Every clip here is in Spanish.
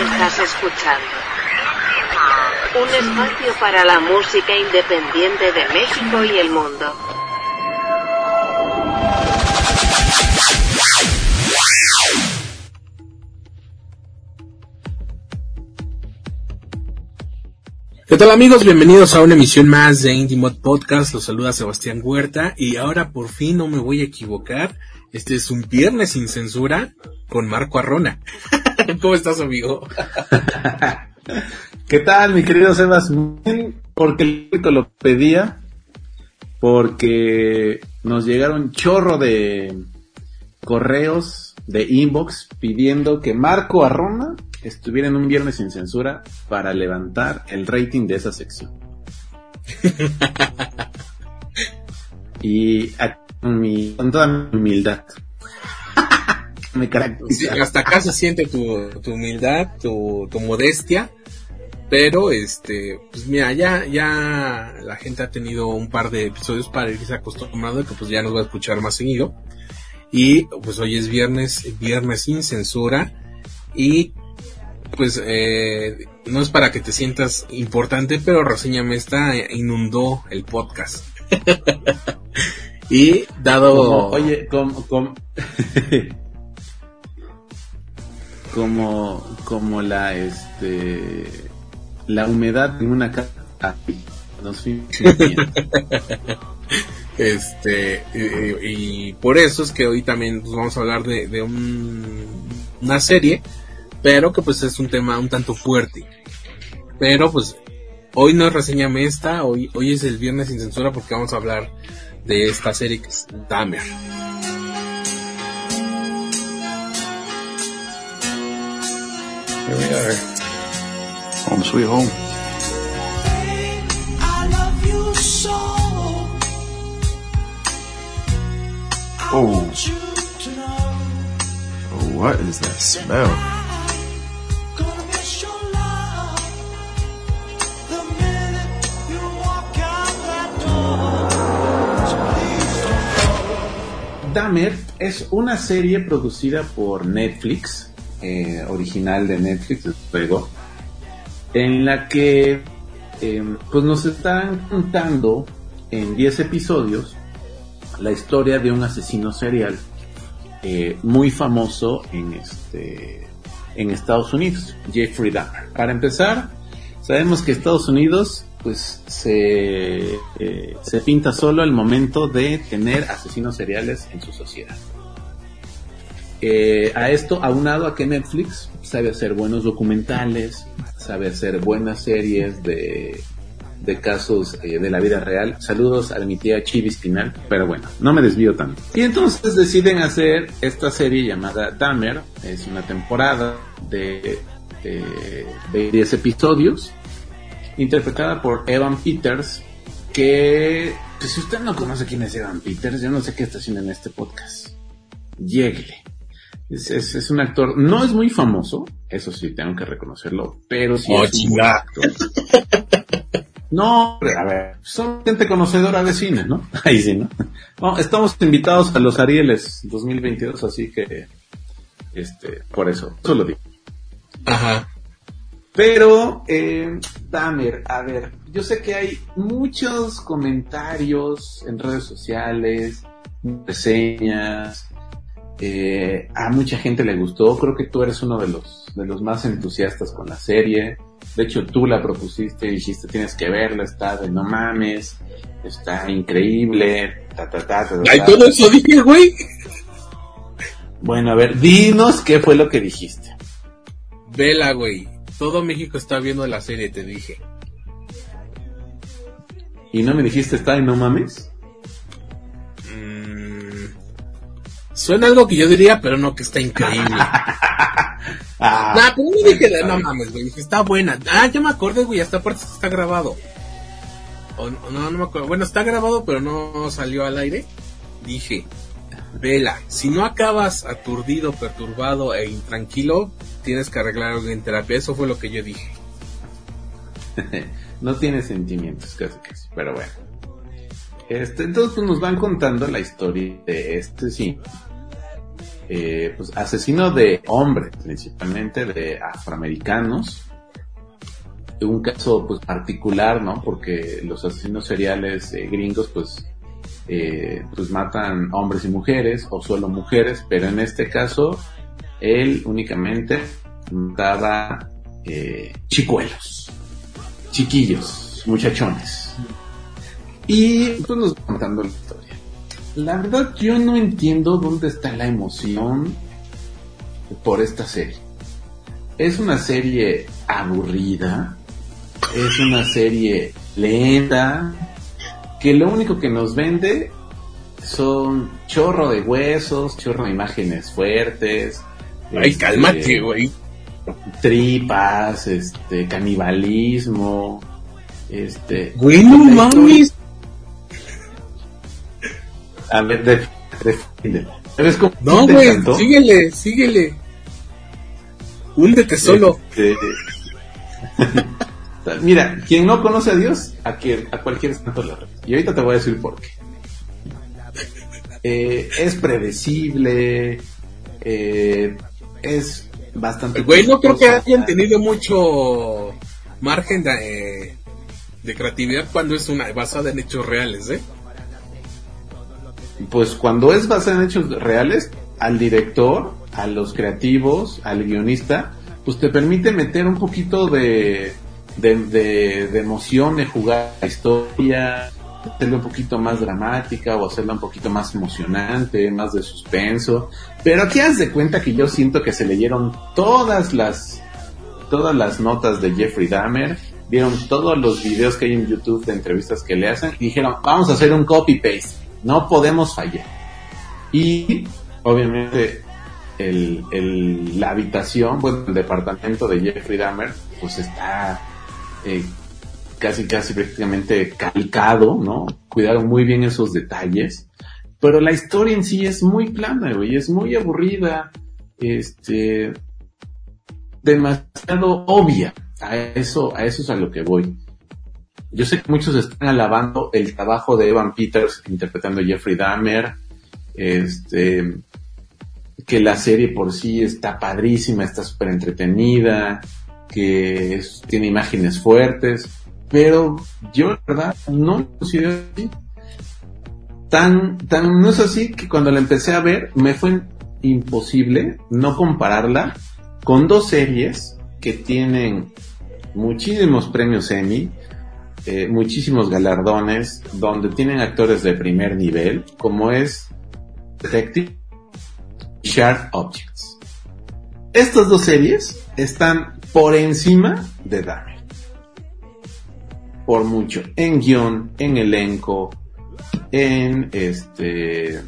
Estás escuchando un espacio para la música independiente de México y el mundo. ¿Qué tal amigos? Bienvenidos a una emisión más de Indie Mod Podcast. Los saluda Sebastián Huerta y ahora por fin no me voy a equivocar. Este es un viernes sin censura con Marco Arrona. ¿Cómo estás, amigo? ¿Qué tal, mi querido Sebas? Porque el público lo pedía, porque nos llegaron chorro de correos de inbox pidiendo que Marco Arrona estuviera en un viernes sin censura para levantar el rating de esa sección. y con, mi, con toda mi humildad. me caracteriza. hasta acá se siente tu, tu humildad, tu, tu modestia. Pero, este, pues mira, ya, ya la gente ha tenido un par de episodios para irse acostumbrando que pues ya nos va a escuchar más seguido. Y pues hoy es viernes, viernes sin censura. Y pues eh, no es para que te sientas importante, pero Reseñame está inundó el podcast. y dado... oye, como, como, como, como la, este, la humedad en una casa. Nos este y, por eso es que hoy también pues, vamos a hablar de, de un, una serie pero que pues es un tema un tanto fuerte. Pero pues hoy no es reseña esta, hoy, hoy es el viernes sin censura porque vamos a hablar de esta serie que es Dahmer. Here we are. Home sweet home. Oh. oh. What is that smell? Es una serie producida por Netflix, eh, original de Netflix, luego, en la que em, pues nos están contando en 10 episodios la historia de un asesino serial eh, muy famoso en este en Estados Unidos, Jeffrey Dahmer. Para empezar, sabemos que Estados Unidos pues se, eh, se pinta solo al momento de tener asesinos seriales en su sociedad. Eh, a esto, aunado a que Netflix sabe hacer buenos documentales, sabe hacer buenas series de, de casos eh, de la vida real. Saludos a mi tía Chivi Spinal, pero bueno, no me desvío tanto. Y entonces deciden hacer esta serie llamada Dahmer, es una temporada de, de 10 episodios interpretada por Evan Peters, que pues, si usted no conoce quién es Evan Peters, yo no sé qué está haciendo en este podcast. Lléguele. Es, es, un actor, no es muy famoso, eso sí, tengo que reconocerlo, pero sí es un actor. No, a ver, son gente conocedora de cine, ¿no? Ahí sí, ¿no? ¿no? Estamos invitados a los Arieles 2022, así que, este, por eso, solo digo. Ajá. Pero, eh, Damer, a ver, yo sé que hay muchos comentarios en redes sociales, reseñas, eh, a mucha gente le gustó, creo que tú eres uno de los, de los más entusiastas con la serie, de hecho tú la propusiste y dijiste tienes que verla, está de no mames, está increíble, ta ta ta ta. Ay, todo eso dije, güey. Bueno, a ver, dinos qué fue lo que dijiste. Vela, güey. Todo México está viendo la serie, te dije. ¿Y no me dijiste está y no mames? Mm, suena algo que yo diría, pero no que está increíble. ah, nah, pero no dije de no mames, güey. Dije, está buena. Ah, ya me acordé, güey. Hasta aparte está grabado. O, no, no me acuerdo. Bueno, está grabado, pero no salió al aire. Dije, vela, si no acabas aturdido, perturbado e intranquilo, tienes que arreglar algo en terapia. Eso fue lo que yo dije. no tiene sentimientos, casi casi, pero bueno. Este, entonces pues, nos van contando la historia de este sí. eh, pues asesino de hombres, principalmente de afroamericanos. Un caso pues particular, ¿no? Porque los asesinos seriales eh, gringos pues eh, pues matan hombres y mujeres o solo mujeres, pero en este caso él únicamente mataba eh, chicuelos, chiquillos, muchachones. Y pues nos contando la historia. La verdad yo no entiendo dónde está la emoción por esta serie. Es una serie aburrida, es una serie lenta, que lo único que nos vende son chorro de huesos, chorro de imágenes fuertes. Ay, este, cálmate, güey. Tripas, este, canibalismo, este. Güey, no mames. A ver, de, No, güey, síguele, síguele. Húndete solo. Este, Mira, quien no conoce a Dios, a, quien, a cualquier santo le Y ahorita te voy a decir por qué. Eh, es predecible, eh, es bastante... Güey, no creo que hayan tenido mucho margen de, de creatividad cuando es una basada en hechos reales, ¿eh? Pues cuando es basada en hechos reales, al director, a los creativos, al guionista, pues te permite meter un poquito de de, de, emoción de jugar la historia, hacerla un poquito más dramática o hacerla un poquito más emocionante, más de suspenso. Pero aquí haz de cuenta que yo siento que se leyeron todas las todas las notas de Jeffrey Dahmer, vieron todos los videos que hay en YouTube de entrevistas que le hacen y dijeron, vamos a hacer un copy paste, no podemos fallar. Y obviamente el, el, la habitación, bueno, el departamento de Jeffrey Dahmer, pues está eh, casi casi prácticamente calcado, ¿no? Cuidaron muy bien esos detalles. Pero la historia en sí es muy plana, güey, es muy aburrida, este, demasiado obvia. A eso, a eso es a lo que voy. Yo sé que muchos están alabando el trabajo de Evan Peters interpretando a Jeffrey Dahmer, este, que la serie por sí está padrísima, está súper entretenida, que tiene imágenes fuertes, pero yo la verdad no lo considero así. Tan, tan, no es así que cuando la empecé a ver me fue imposible no compararla con dos series que tienen muchísimos premios Emmy, eh, muchísimos galardones, donde tienen actores de primer nivel, como es Detective Sharp Objects. Estas dos series están por encima de Dahmer. Por mucho. En guion, en elenco, en este.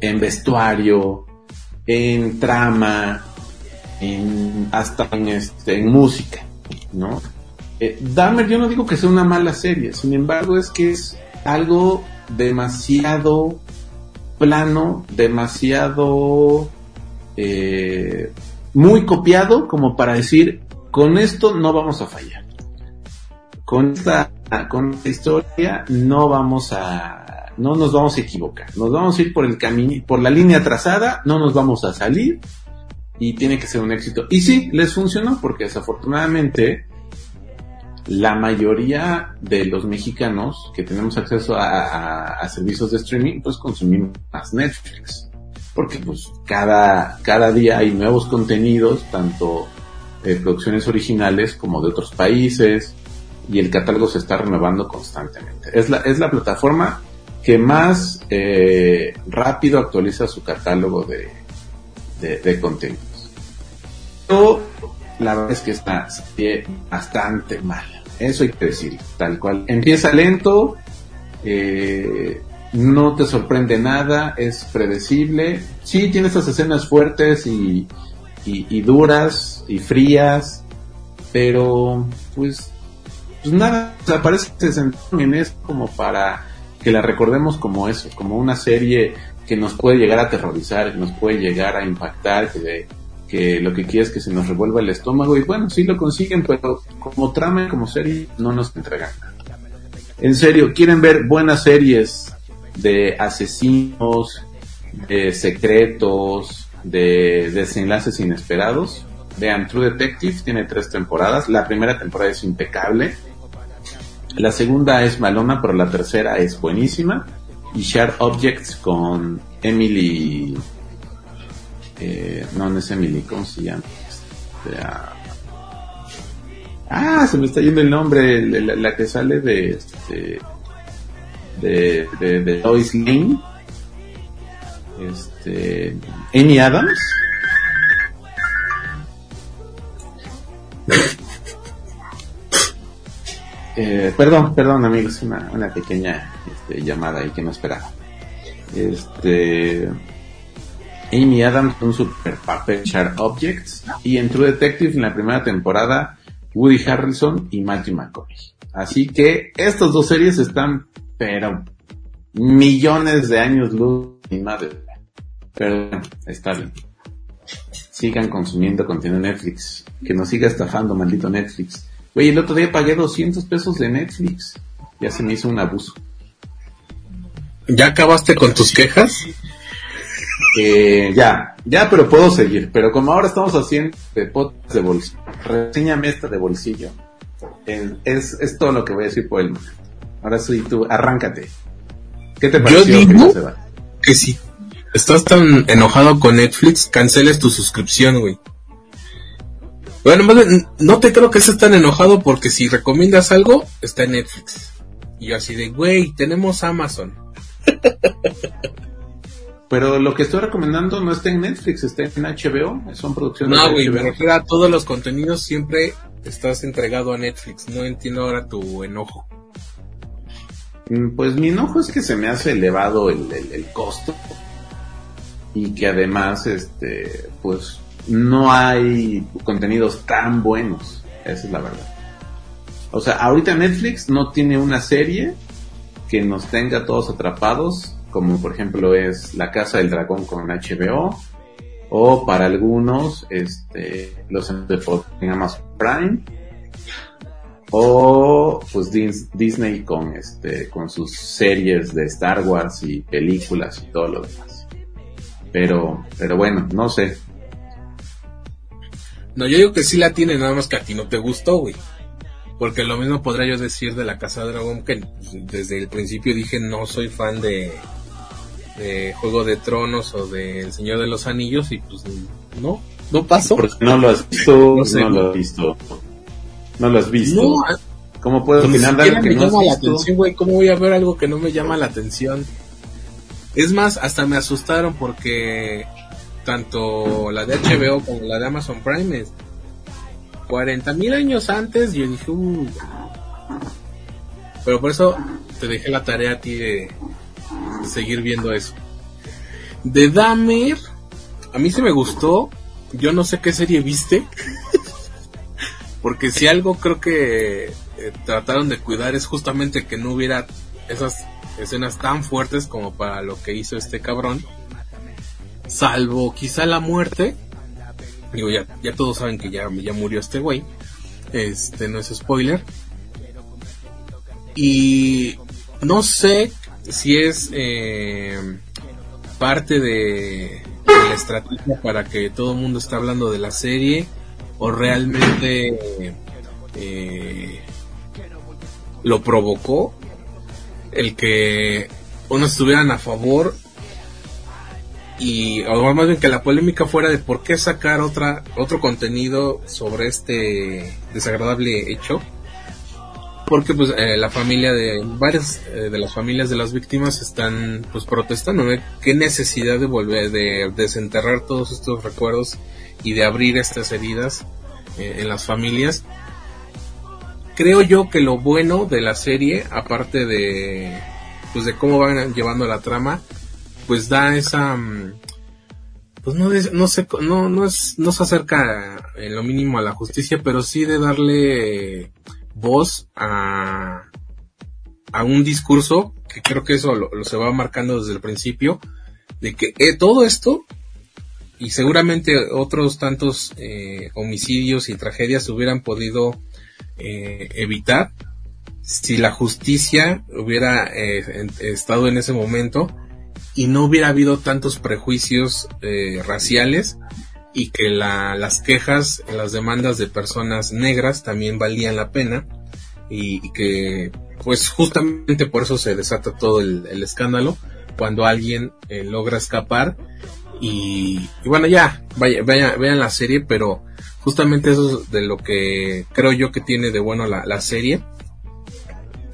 En vestuario, en trama, en, hasta en, este, en música, ¿no? Eh, Dahmer yo no digo que sea una mala serie, sin embargo es que es algo demasiado plano, demasiado eh, muy copiado como para decir, con esto no vamos a fallar. Con esta, con esta historia no vamos a, no nos vamos a equivocar. Nos vamos a ir por el camino, por la línea trazada, no nos vamos a salir y tiene que ser un éxito. Y sí, les funcionó porque desafortunadamente la mayoría de los mexicanos que tenemos acceso a, servicios de streaming, pues consumimos más Netflix porque pues cada, cada día hay nuevos contenidos, tanto de producciones originales como de otros países, y el catálogo se está renovando constantemente. Es la, es la plataforma que más eh, rápido actualiza su catálogo de, de, contenidos. Pero la verdad es que está bastante mal. Eso hay que decir, tal cual. Empieza lento, eh, no te sorprende nada, es predecible. Sí, tiene estas escenas fuertes y, y, duras y frías, pero pues, pues nada, o sea, parece que en eso como para que la recordemos como eso, como una serie que nos puede llegar a aterrorizar, que nos puede llegar a impactar, que, que lo que quiere es que se nos revuelva el estómago y bueno, sí lo consiguen, pero como trama, como serie, no nos entregan nada. En serio, quieren ver buenas series de asesinos, de secretos, de desenlaces inesperados. Vean, True Detective tiene tres temporadas. La primera temporada es impecable. La segunda es malona, pero la tercera es buenísima. Y Share Objects con Emily. Eh, no, no es Emily, ¿cómo se llama? Este, ah, ah, se me está yendo el nombre. La, que sale de. Este, de, de, de Lois Lane. Este. Amy Adams. Eh, perdón, perdón amigos, una, pequeña este, llamada ahí que no esperaba. Este, Amy Adams, un super papel Sharp Objects, y en True Detective en la primera temporada, Woody Harrelson y Matthew McConaughey. Así que estas dos series están, pero millones de años luz y madre. Pero está bien. Sigan consumiendo contenido Netflix. Que nos siga estafando, maldito Netflix. Oye, el otro día pagué 200 pesos de Netflix. Ya se me hizo un abuso. ¿Ya acabaste con tus quejas? Eh, ya, ya, pero puedo seguir. Pero como ahora estamos haciendo de podcast de bolsillo, reseñame esta de bolsillo. es, es todo lo que voy a decir por el momento. Ahora sí, tú, arráncate. ¿Qué te pareció? Yo digo que, si estás tan enojado con Netflix, canceles tu suscripción, güey. Bueno, no te creo que estés tan enojado porque si recomiendas algo, está en Netflix. Y yo así de, güey, tenemos Amazon. Pero lo que estoy recomendando no está en Netflix, está en HBO, son producciones No, güey, me refiero a todos los contenidos, siempre estás entregado a Netflix. No entiendo ahora tu enojo. Mm, pues mi enojo es que se me hace elevado el, el costo y que además, este, pues no hay contenidos tan buenos. Esa es la verdad. O sea, ahorita Netflix no tiene una serie que nos tenga todos atrapados, como por ejemplo es La Casa del Dragón con HBO, o para algunos, este, los en Amazon Prime, o pues Disney con este, con sus series de Star Wars y películas y todo lo demás. Pero, pero bueno, no sé, no, yo digo que sí la tiene, nada más que a ti no te gustó, güey. Porque lo mismo podría yo decir de la Casa de Dragón, que desde el principio dije no soy fan de, de Juego de Tronos o de El Señor de los Anillos y pues no, no pasó. Porque no lo has visto, no, lo has visto. No lo has visto. No, ¿Cómo puedo opinar algo que me llama la atención, güey? ¿Cómo voy a ver algo que no me llama la atención? Es más, hasta me asustaron porque tanto la de HBO como la de Amazon Prime es 40 mil años antes yo dije pero por eso te dejé la tarea a ti de seguir viendo eso. De Dahmer a mí se me gustó. Yo no sé qué serie viste porque si algo creo que eh, trataron de cuidar es justamente que no hubiera esas escenas tan fuertes como para lo que hizo este cabrón salvo quizá la muerte. Digo, ya, ya todos saben que ya, ya murió este güey. Este no es spoiler. Y no sé si es eh, parte de, la estrategia para que todo el mundo esté hablando de la serie o realmente eh, lo provocó el que unos estuvieran a favor y o más bien que la polémica fuera de por qué sacar otra otro contenido sobre este desagradable hecho porque pues eh, la familia de varias eh, de las familias de las víctimas están pues protestando ¿no? qué necesidad de volver de desenterrar todos estos recuerdos y de abrir estas heridas eh, en las familias creo yo que lo bueno de la serie aparte de pues de cómo van llevando la trama pues da esa mm, pues no, no sé no no es no se acerca en lo mínimo a la justicia pero sí de darle voz a a un discurso que creo que eso lo, se va marcando desde el principio de que eh, todo esto y seguramente otros tantos eh, homicidios y tragedias hubieran podido eh, evitar si la justicia hubiera estado en ese momento y no hubiera habido tantos prejuicios eh, raciales y que las quejas, las demandas de personas negras también valían la pena y, que pues justamente por eso se desata todo el, escándalo cuando alguien eh, logra escapar y, bueno ya vaya, vean la serie pero justamente eso es de lo que creo yo que tiene de bueno la, la serie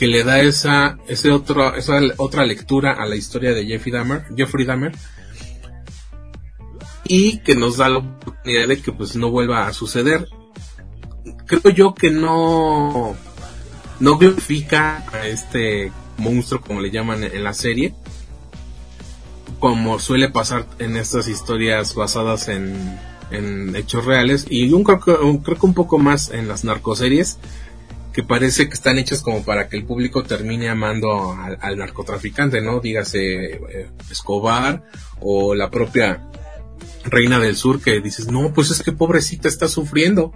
que le da esa, ese otro, esa otra lectura a la historia de Jeffrey Dahmer, Jeffrey Dahmer y que nos da la oportunidad de que pues no vuelva a suceder. Creo yo que no, no glorifica a este monstruo como le llaman en la serie, como suele pasar en estas historias basadas en, en hechos reales y un, creo, que un poco más en las narcoseries parece que están hechas como para que el público termine amando al, narcotraficante, ¿no? Dígase eh, Escobar o la propia Reina del Sur que dices, no, pues es que pobrecita está sufriendo.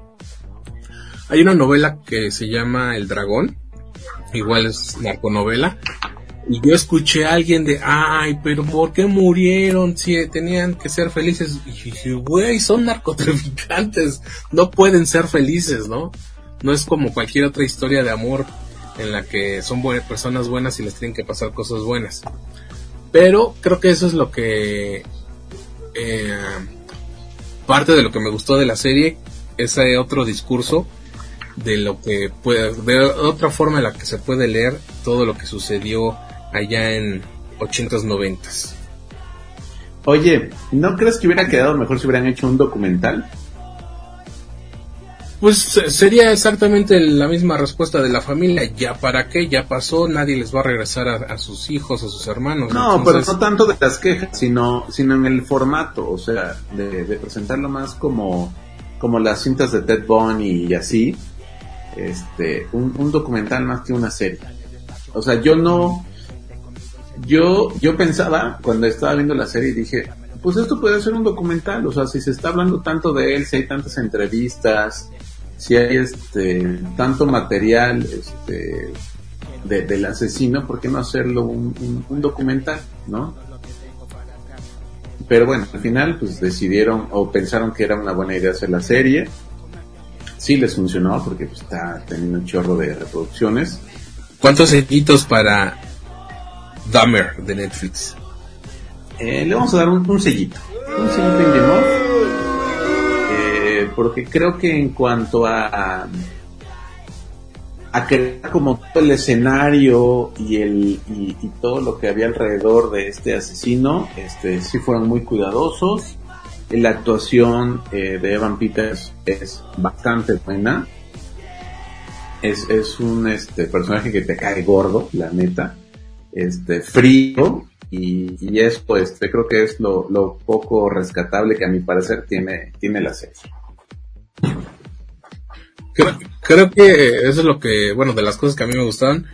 Hay una novela que se llama El Dragón, igual es narconovela, y yo escuché a alguien de, ay, pero ¿por qué murieron? Si tenían que ser felices. Y dije, güey, son narcotraficantes, no pueden ser felices, ¿no? No es como cualquier otra historia de amor en la que son personas buenas y les tienen que pasar cosas buenas. Pero creo que eso es lo que... Eh, parte de lo que me gustó de la serie, ese otro discurso de lo que puede, de otra forma en la que se puede leer todo lo que sucedió allá en 80s, 90s. Oye, ¿no crees que hubiera quedado mejor si hubieran hecho un documental? Pues sería exactamente la misma respuesta de la familia. Ya para qué, ya pasó, nadie les va a regresar a, sus hijos, a sus hermanos. No, pero no tanto de las quejas, sino, sino en el formato, o sea, de, presentarlo más como, como las cintas de Ted Bundy y así. Este, un, un documental más que una serie. O sea, yo no, yo, yo pensaba cuando estaba viendo la serie dije, pues esto puede ser un documental, o sea, si se está hablando tanto de él, si hay tantas entrevistas, si hay este tanto material este del asesino, ¿por qué no hacerlo un, documental, no? Pero bueno, al final pues decidieron o pensaron que era una buena idea hacer la serie. Sí les funcionó porque pues, está teniendo un chorro de reproducciones. ¿Cuántos sellitos para Dahmer de Netflix? Eh, le vamos a dar un, sellito. Un sellito de porque creo que en cuanto a, a crear como todo el escenario y el y, todo lo que había alrededor de este asesino, este sí fueron muy cuidadosos. La actuación eh, de Evan Peters es bastante buena. Es, es un este personaje que te cae gordo, la neta. Este frío y, y esto este creo que es lo, lo poco rescatable que a mi parecer tiene tiene la serie. Creo, que eso es lo que, bueno, de las cosas que a mí me gustaban.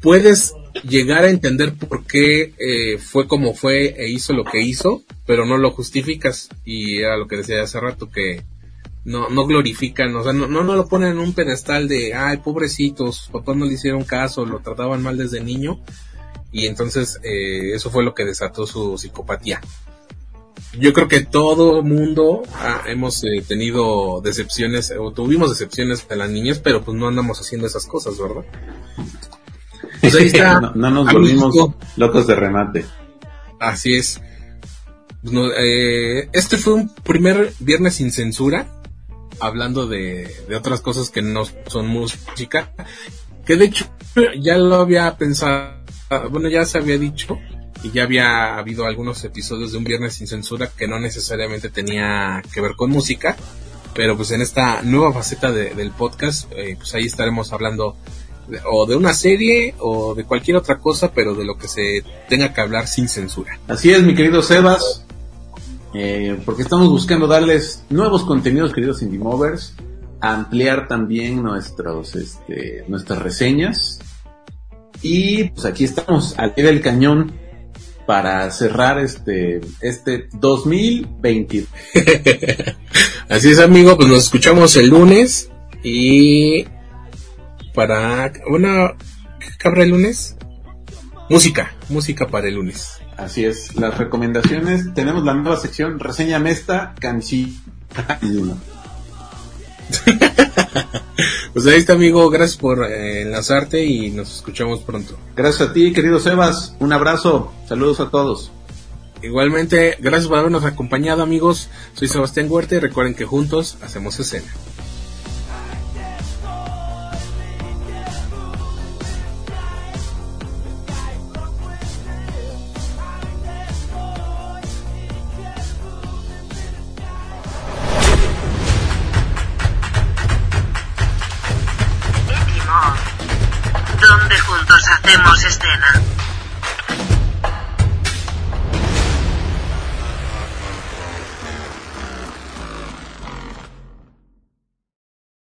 Puedes llegar a entender por qué eh, fue como fue e hizo lo que hizo, pero no lo justificas. Y era lo que decía hace rato, que no, no glorifican, o sea, no, no, lo ponen en un pedestal de, ay, pobrecitos, papás no le hicieron caso, lo trataban mal desde niño. Y entonces eh, eso fue lo que desató su psicopatía yo creo que todo mundo hemos eh, tenido decepciones o tuvimos decepciones de las niñas, pero pues no andamos haciendo esas cosas, ¿verdad? Pues ahí está. no, nos volvimos locos de remate. Así es. Pues eh, este fue un primer viernes sin censura, hablando de, de otras cosas que no son música, que de hecho ya lo había pensado, bueno, ya se había dicho, y ya había habido algunos episodios de un viernes sin censura que no necesariamente tenía que ver con música, pero pues en esta nueva faceta del podcast, eh, pues ahí estaremos hablando o de una serie o de cualquier otra cosa, pero de lo que se tenga que hablar sin censura. Así es, mi querido Sebas, eh, porque estamos buscando darles nuevos contenidos, queridos Indie Movers, ampliar también nuestros, este, nuestras reseñas. Y pues aquí estamos, al pie del cañón, para cerrar este, este 2020. Así es, amigo, pues nos escuchamos el lunes y para, ¿qué cabrá el lunes? Música, música para el lunes. Así es, las recomendaciones, tenemos la nueva sección, reseñame esta canción y uno. pues ahí está amigo, gracias por eh, enlazarte y nos escuchamos pronto. Gracias a ti, querido Sebas, un abrazo, saludos a todos. Igualmente, gracias por habernos acompañado amigos, soy Sebastián Huerta y recuerden que juntos hacemos escena. donde juntos hacemos escena.